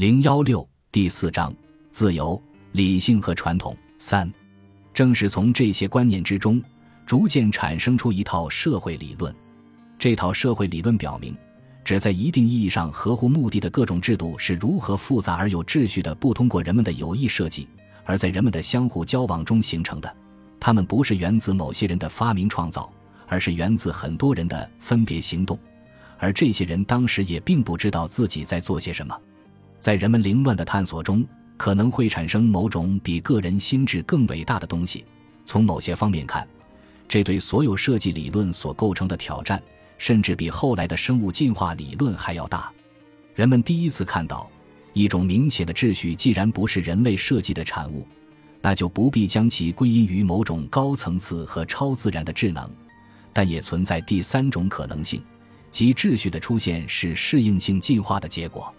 零幺六第四章：自由、理性和传统。三，正是从这些观念之中，逐渐产生出一套社会理论。这套社会理论表明，只在一定意义上合乎目的的各种制度是如何复杂而有秩序的，不通过人们的有意设计，而在人们的相互交往中形成的。它们不是源自某些人的发明创造，而是源自很多人的分别行动。而这些人当时也并不知道自己在做些什么，在人们凌乱的探索中，可能会产生某种比个人心智更伟大的东西。从某些方面看，这对所有设计理论所构成的挑战，甚至比后来的生物进化理论还要大。人们第一次看到，一种明显的秩序既然不是人类设计的产物，那就不必将其归因于某种高层次和超自然的智能，但也存在第三种可能性。即秩序的出现是适应性进化的结果。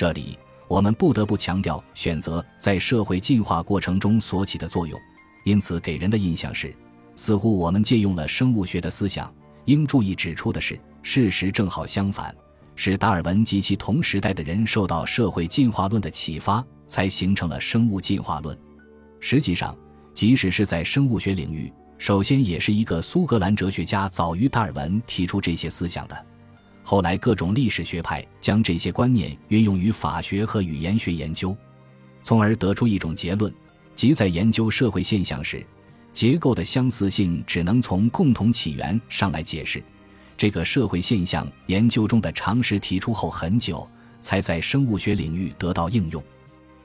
这里我们不得不强调选择在社会进化过程中所起的作用。因此，给人的印象是，似乎我们借用了生物学的思想。应注意指出的是，事实正好相反，是达尔文及其同时代的人受到社会进化论的启发，才形成了生物进化论。实际上，即使是在生物学领域。首先，也是一个苏格兰哲学家早于达尔文提出这些思想的。后来，各种历史学派将这些观念运用于法学和语言学研究，从而得出一种结论：即在研究社会现象时，结构的相似性只能从共同起源上来解释。这个社会现象研究中的常识提出后很久，才在生物学领域得到应用。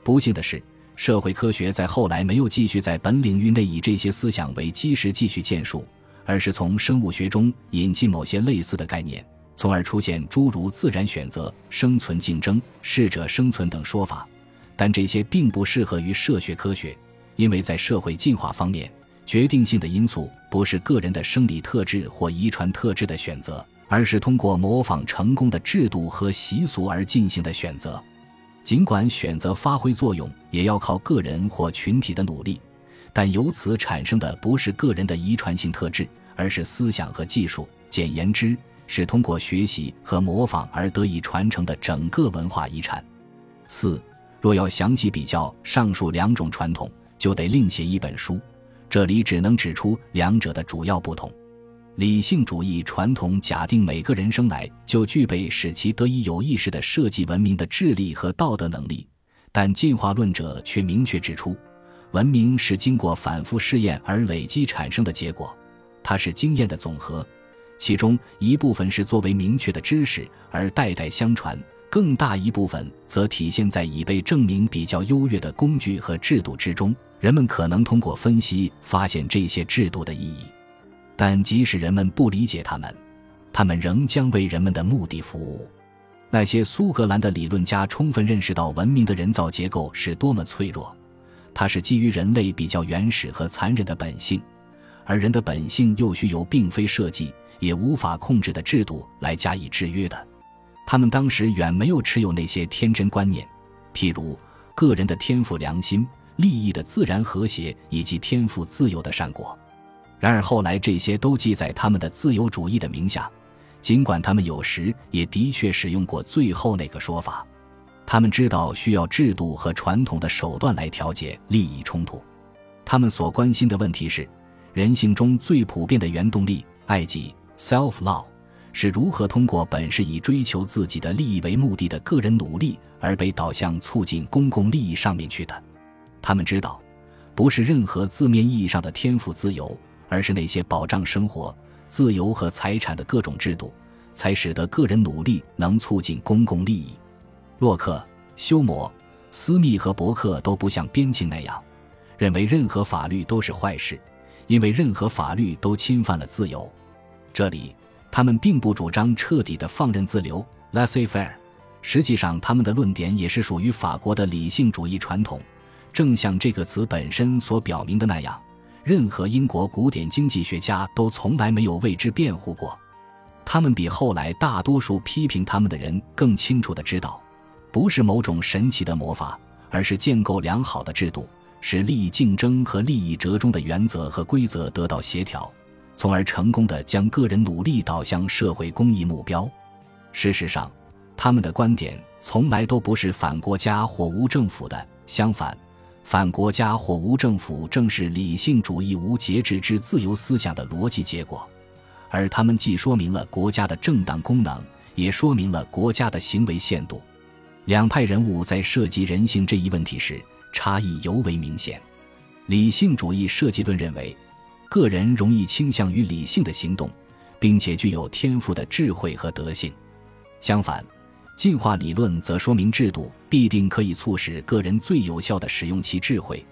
不幸的是。社会科学在后来没有继续在本领域内以这些思想为基石继续建树，而是从生物学中引进某些类似的概念，从而出现诸如自然选择、生存竞争、适者生存等说法。但这些并不适合于社学科学，因为在社会进化方面，决定性的因素不是个人的生理特质或遗传特质的选择，而是通过模仿成功的制度和习俗而进行的选择。尽管选择发挥作用也要靠个人或群体的努力，但由此产生的不是个人的遗传性特质，而是思想和技术。简言之，是通过学习和模仿而得以传承的整个文化遗产。四，若要详细比较上述两种传统，就得另写一本书。这里只能指出两者的主要不同。理性主义传统假定每个人生来就具备使其得以有意识地设计文明的智力和道德能力，但进化论者却明确指出，文明是经过反复试验而累积产生的结果，它是经验的总和，其中一部分是作为明确的知识而代代相传，更大一部分则体现在已被证明比较优越的工具和制度之中，人们可能通过分析发现这些制度的意义。但即使人们不理解他们，他们仍将为人们的目的服务。那些苏格兰的理论家充分认识到文明的人造结构是多么脆弱，它是基于人类比较原始和残忍的本性，而人的本性又需由并非设计也无法控制的制度来加以制约的。他们当时远没有持有那些天真观念，譬如个人的天赋良心、利益的自然和谐以及天赋自由的善果。然而后来，这些都记在他们的自由主义的名下，尽管他们有时也的确使用过最后那个说法。他们知道需要制度和传统的手段来调节利益冲突。他们所关心的问题是，人性中最普遍的原动力——爱己 （self-love） 是如何通过本是以追求自己的利益为目的的个人努力而被导向促进公共利益上面去的。他们知道，不是任何字面意义上的天赋自由。而是那些保障生活、自由和财产的各种制度，才使得个人努力能促进公共利益。洛克、休谟、斯密和伯克都不像边沁那样，认为任何法律都是坏事，因为任何法律都侵犯了自由。这里，他们并不主张彻底的放任自流 （laissez-faire）。实际上，他们的论点也是属于法国的理性主义传统，正像这个词本身所表明的那样。任何英国古典经济学家都从来没有为之辩护过，他们比后来大多数批评他们的人更清楚的知道，不是某种神奇的魔法，而是建构良好的制度，使利益竞争和利益折中的原则和规则得到协调，从而成功的将个人努力导向社会公益目标。事实上，他们的观点从来都不是反国家或无政府的，相反，反国家或无政府正是理性主义无节制之自由思想的逻辑结果，而他们既说明了国家的正当功能，也说明了国家的行为限度。两派人物在涉及人性这一问题时，差异尤为明显。理性主义设计论认为，个人容易倾向于理性的行动，并且具有天赋的智慧和德性。相反，进化理论则说明制度必定可以促使个人最有效地使用其智慧，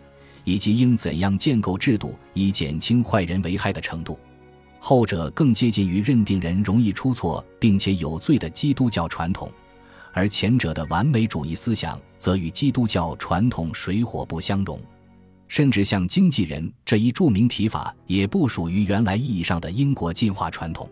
以及应怎样建构制度以减轻坏人为害的程度。后者更接近于认定人容易出错并且有罪的基督教传统。而前者的完美主义思想则与基督教传统水火不相容，甚至像经纪人这一著名提法也不属于原来意义上的英国进化传统。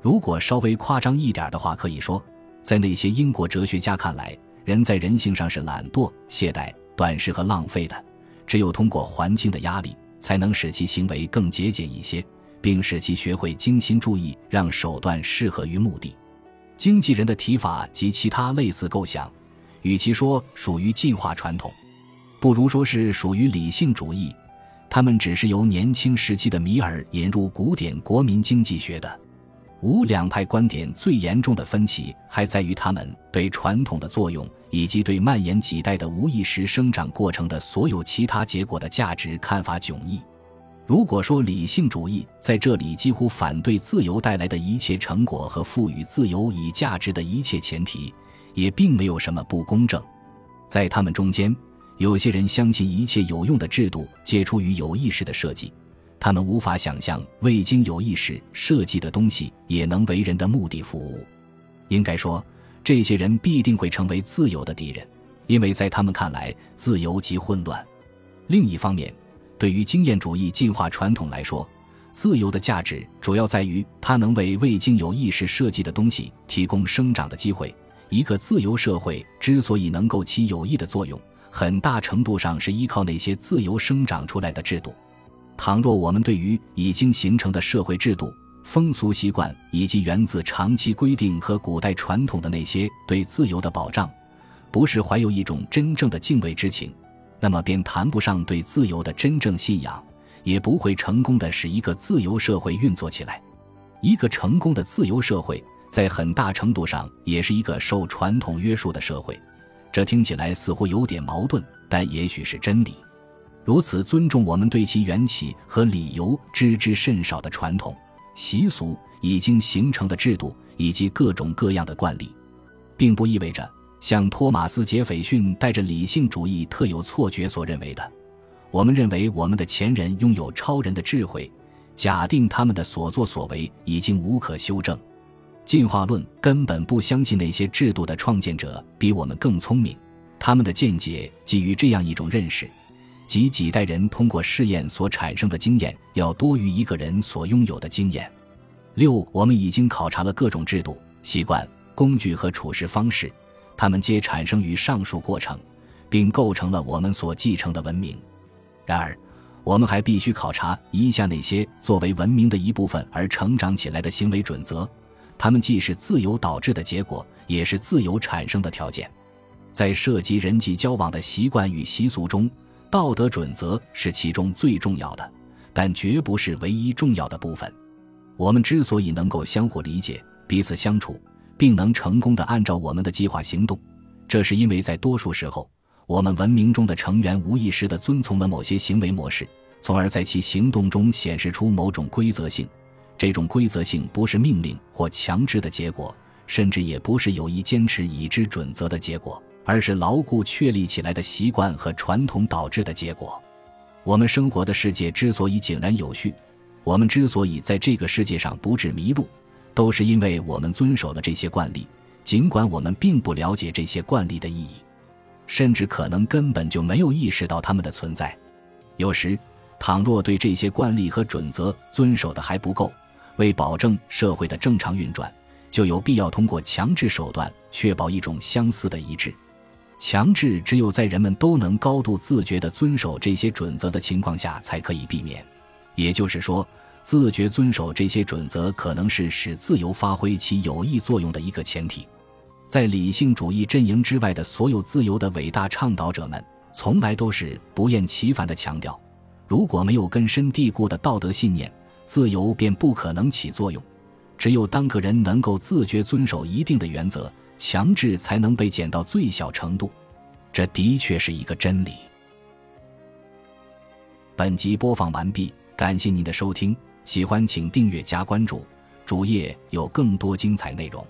如果稍微夸张一点的话，可以说，在那些英国哲学家看来，人在人性上是懒惰、懈怠、短视和浪费的，只有通过环境的压力，才能使其行为更节俭一些，并使其学会精心注意，让手段适合于目的。经纪人的提法及其他类似构想，与其说属于进化传统，不如说是属于理性主义。他们只是由年轻时期的米尔引入古典国民经济学的。无两派观点最严重的分歧，还在于他们对传统的作用，以及对蔓延几代的无意识生长过程的所有其他结果的价值看法迥异。如果说理性主义在这里几乎反对自由带来的一切成果和赋予自由以价值的一切前提，也并没有什么不公正。在他们中间，有些人相信一切有用的制度皆出于有意识的设计，他们无法想象未经有意识设计的东西也能为人的目的服务。应该说，这些人必定会成为自由的敌人，因为在他们看来，自由即混乱。另一方面，对于经验主义进化传统来说，自由的价值主要在于它能为未经有意识设计的东西提供生长的机会。一个自由社会之所以能够起有益的作用，很大程度上是依靠那些自由生长出来的制度。倘若我们对于已经形成的社会制度、风俗习惯以及源自长期规定和古代传统的那些对自由的保障，不是怀有一种真正的敬畏之情，那么便谈不上对自由的真正信仰，也不会成功的使一个自由社会运作起来。一个成功的自由社会，在很大程度上也是一个受传统约束的社会。这听起来似乎有点矛盾，但也许是真理。如此尊重我们对其缘起和理由知之甚少的传统习俗、已经形成的制度以及各种各样的惯例，并不意味着。像托马斯·杰斐逊带着理性主义特有错觉所认为的，我们认为我们的前人拥有超人的智慧，假定他们的所作所为已经无可修正。进化论根本不相信那些制度的创建者比我们更聪明，他们的见解基于这样一种认识：即几代人通过试验所产生的经验要多于一个人所拥有的经验。六，我们已经考察了各种制度、习惯、工具和处事方式。它们皆产生于上述过程，并构成了我们所继承的文明。然而，我们还必须考察一下那些作为文明的一部分而成长起来的行为准则。它们既是自由导致的结果，也是自由产生的条件。在涉及人际交往的习惯与习俗中，道德准则是其中最重要的，但绝不是唯一重要的部分。我们之所以能够相互理解、彼此相处，并能成功的按照我们的计划行动，这是因为在多数时候，我们文明中的成员无意识的遵从了某些行为模式，从而在其行动中显示出某种规则性。这种规则性不是命令或强制的结果，甚至也不是有意坚持已知准则的结果，而是牢固确立起来的习惯和传统导致的结果。我们生活的世界之所以井然有序，我们之所以在这个世界上不致迷路。都是因为我们遵守了这些惯例，尽管我们并不了解这些惯例的意义，甚至可能根本就没有意识到它们的存在。有时，倘若对这些惯例和准则遵守的还不够，为保证社会的正常运转，就有必要通过强制手段确保一种相似的一致。强制只有在人们都能高度自觉地遵守这些准则的情况下才可以避免。也就是说。自觉遵守这些准则，可能是使自由发挥其有益作用的一个前提。在理性主义阵营之外的所有自由的伟大倡导者们，从来都是不厌其烦地强调：如果没有根深蒂固的道德信念，自由便不可能起作用。只有当个人能够自觉遵守一定的原则，强制才能被减到最小程度。这的确是一个真理。本集播放完毕，感谢您的收听，喜欢请订阅加关注，主页有更多精彩内容。